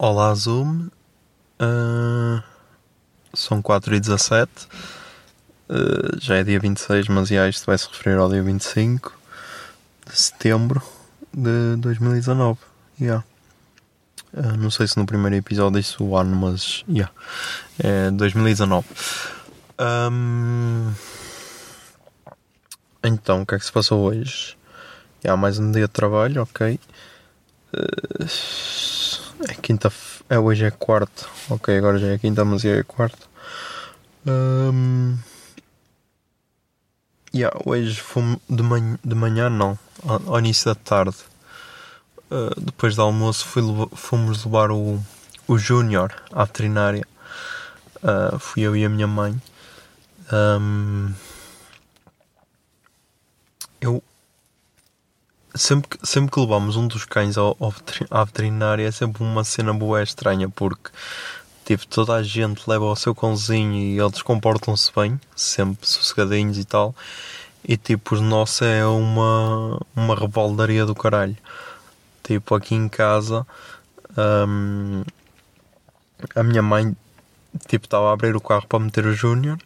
Olá, Zoom. Ah, são 4 e 17 Ah, já é dia 26, mas já isto vai se referir ao dia 25 de setembro de 2019. Yeah. Ah, não sei se no primeiro episódio disse o ano, mas yeah. é 2019. Ahm, então, o que é que se passou hoje? Há mais um dia de trabalho, ok. Ah, é quinta. É, hoje é quarta. Ok, agora já é quinta, mas é quarta. Ahm, yeah, hoje fomos de manhã, de manhã não. Ao, ao início da tarde. Ah, depois do almoço fui fomos levar o, o Júnior à veterinária. Ah, fui eu e a minha mãe. Ahm, eu sempre que, sempre que levamos um dos cães ao, ao à veterinária é sempre uma cena boa estranha porque tipo, toda a gente leva o seu cãozinho e eles comportam-se bem, sempre sossegadinhos e tal. E tipo, os nossos é uma, uma rebaldaria do caralho. Tipo, aqui em casa hum, a minha mãe tipo estava a abrir o carro para meter o Júnior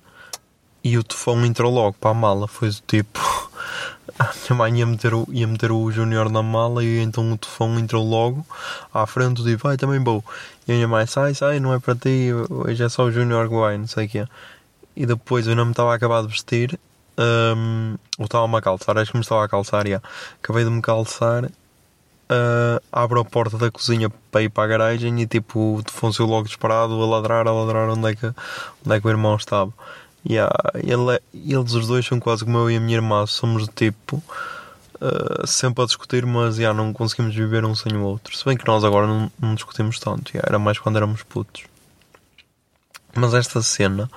e o tufão entrou logo para a mala. Foi do tipo. A minha mãe ia meter o, ia meter o Júnior na mala e então o tufão entrou logo à frente e disse, vai também vou. E a minha mãe, sai, sai, não é para ti, hoje é só o Júnior que vai, não sei o quê. E depois eu não me estava a acabar de vestir, hum, ou estava-me a calçar, acho que me estava a calçar, já. Acabei de me calçar, ah, abro a porta da cozinha para ir para a garagem e tipo o tufão saiu logo disparado, a ladrar, a ladrar onde é que, onde é que o irmão estava. Yeah, ele, é- eles os dois são quase como eu e a minha irmã, somos do tipo uh, sempre a discutir, mas yeah, não conseguimos viver um sem o outro. Se bem que nós agora não, não discutimos tanto, yeah, era mais quando éramos putos. Mas esta cena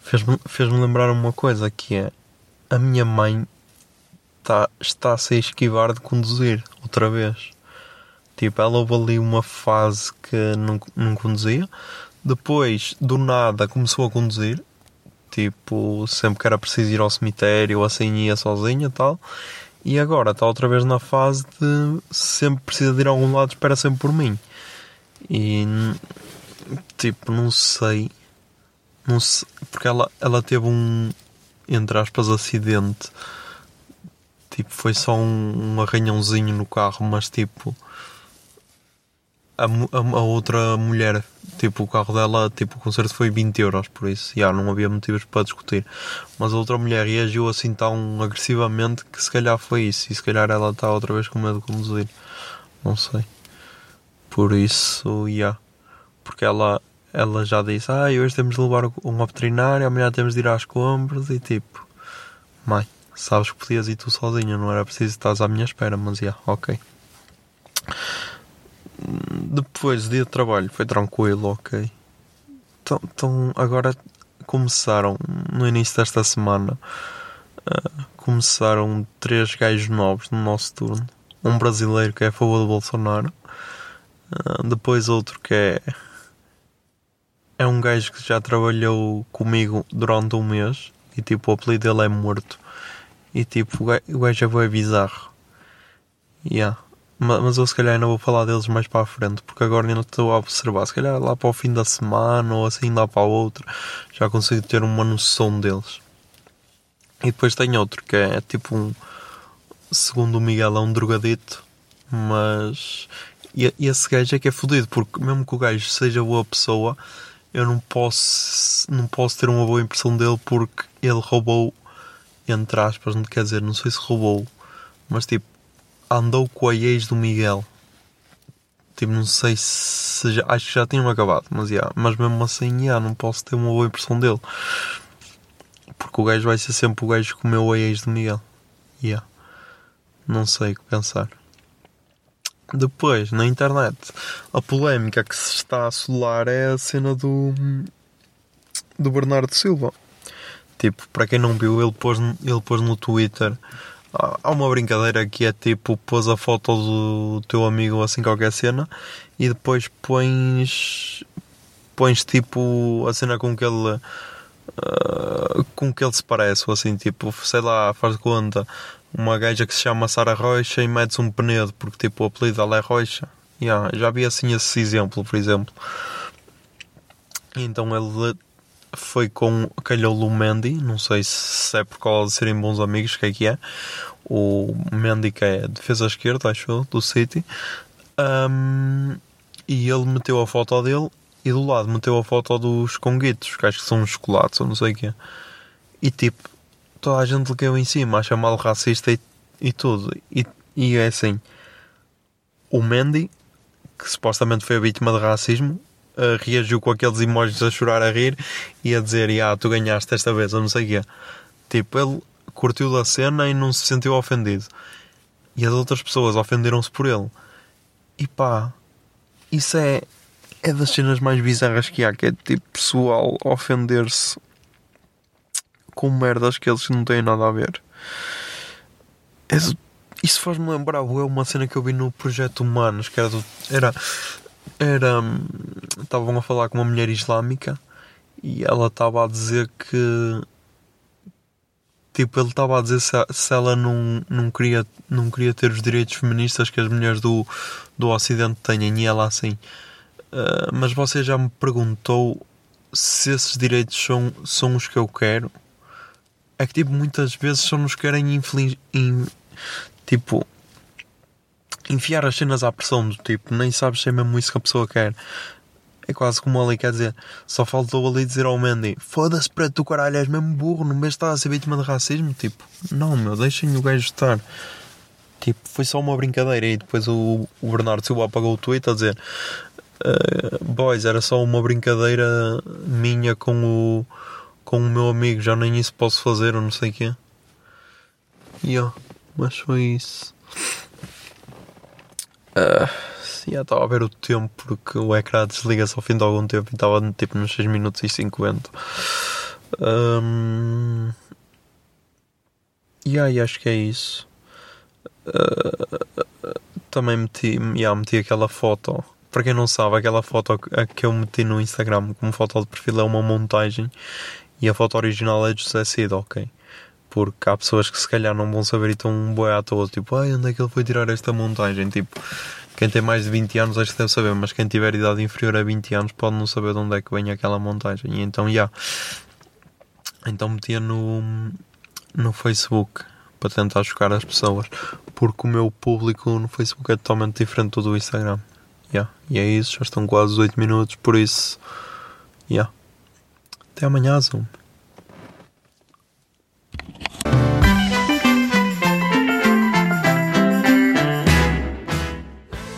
fez-me fez lembrar uma coisa que é a minha mãe tá, está a se esquivar de conduzir outra vez. Tipo, ela houve ali uma fase que não, não conduzia, depois do nada começou a conduzir tipo, sempre que era preciso ir ao cemitério assim ia sozinha e tal. E agora está outra vez na fase de sempre precisa de ir a algum lado, espera sempre por mim. E tipo, não sei. Não sei porque ela, ela teve um entre aspas acidente. Tipo, foi só um, um arranhãozinho no carro, mas tipo a, a, a outra mulher, tipo, o carro dela, tipo, o concerto foi 20 euros, por isso, já, não havia motivos para discutir. Mas a outra mulher reagiu assim tão agressivamente que se calhar foi isso, e se calhar ela está outra vez com medo de conduzir. Não sei. Por isso, já. Porque ela, ela já disse, ah, hoje temos de levar uma veterinária, amanhã temos de ir às compras, e tipo, mãe, sabes que podias ir tu sozinha, não era preciso estar à minha espera, mas já, ok. Depois, dia de trabalho, foi tranquilo, ok. Então, então agora começaram, no início desta semana, ah, começaram três gajos novos no nosso turno. Um brasileiro que é a favor do Bolsonaro, ah, depois outro que é. É um gajo que já trabalhou comigo durante um mês e tipo o apelido dele é morto. E tipo, o ga- o gajo é bem bizarro. Yeah. Ma- Mas eu se calhar ainda vou falar deles mais para a frente, porque agora ainda estou a observar. Se calhar lá para o fim da semana ou assim lá para a outra, já consigo ter uma noção deles. E depois tem outro que é tipo um. Segundo o Miguel, é um drogadito, mas e esse gajo é que é fodido, porque mesmo que o gajo seja boa pessoa, eu não posso, não posso ter uma boa impressão dele porque ele roubou, entre aspas, não quer dizer, não sei se roubou, mas tipo, andou com a ex do Miguel. Tipo, não sei se já, acho que já tinham acabado, mas, yeah, mas mesmo assim, yeah, não posso ter uma boa impressão dele. Porque o gajo vai ser sempre o gajo que comeu a ex do Miguel. Yeah. Não sei o que pensar. Depois, na internet, a polémica que se está a assolar é a cena do. do Bernardo Silva. Tipo, para quem não viu, ele pôs, ele pôs no Twitter. Há uma brincadeira que é tipo: pôs a foto do teu amigo assim, qualquer cena, e depois pões. pões tipo a cena com que ele. Uh, com que ele se parece, ou assim, tipo, sei lá, faz conta, uma gaja que se chama Sara Rocha e metes um Penedo, porque tipo o apelido dela é Rocha. Yeah, já vi assim esse exemplo, por exemplo. Então ele foi com calhou o Mendy, não sei se é por causa de serem bons amigos, que é que é. O Mendy que é defesa esquerda, acho eu, do City. Um, e ele meteu a foto dele e do lado meteu a foto dos conguitos, que acho que são os chocolates ou não sei o que E tipo, toda a gente lhe caiu em cima a chamá-lo racista e, e tudo. E, e é assim: o Mendy, que supostamente foi a vítima de racismo, uh, reagiu com aqueles emojis a chorar, a rir e a dizer: Ah, tu ganhaste esta vez, ou não sei o quê. Tipo, ele curtiu da cena e não se sentiu ofendido. E as outras pessoas ofenderam-se por ele. E pá, isso é, é das cenas mais bizarras que há, que é tipo pessoal ofender-se com merdas que eles não têm nada a ver. Isso faz-me lembrar é uma cena que eu vi no Projeto Humanos, que era do, era era estavam a falar com uma mulher islâmica e ela estava a dizer que tipo ele estava a dizer se, se, ela não, não queria não queria ter os direitos feministas que as mulheres do, do ocidente têm e ela assim. Uh, mas você já me perguntou se esses direitos são, são os que eu quero? É que tipo, muitas vezes só nos querem infeliz, in, tipo enfiar as cenas à pressão do tipo, nem sabes se é mesmo isso que a pessoa quer. É quase como ali, quer dizer, só faltou ali dizer ao Mandy: Foda-se, preto do caralho, és mesmo burro, no mês estás a ser vítima de racismo. Tipo, não, meu, deixem o gajo estar. Tipo, foi só uma brincadeira. E depois o, o Bernardo Silva apagou o tweet a dizer: uh, Boys, era só uma brincadeira minha com o com o meu amigo, já nem isso posso fazer ou não sei o quê. E yeah, mas foi isso. Uh, já estava a ver o tempo porque o ecrã desliga-se ao fim de algum tempo e estava tipo nos 6 minutos e 50. Um, e aí acho que é isso. Uh, também meti, yeah, meti aquela foto. Para quem não sabe, aquela foto que eu meti no Instagram como foto de perfil é uma montagem e a foto original é de José Cid, ok. Porque há pessoas que se calhar não vão saber e estão um boi à toa, tipo, ai, onde é que ele foi tirar esta montagem? Tipo, quem tem mais de 20 anos acho que deve saber, mas quem tiver idade inferior a 20 anos pode não saber de onde é que vem aquela montagem. E então, já. Yeah. Então metia no, no Facebook para tentar chocar as pessoas, porque o meu público no Facebook é totalmente diferente do Instagram. Yeah. E é isso, já estão quase 8 minutos, por isso. Yeah. Até amanhã, Zoom.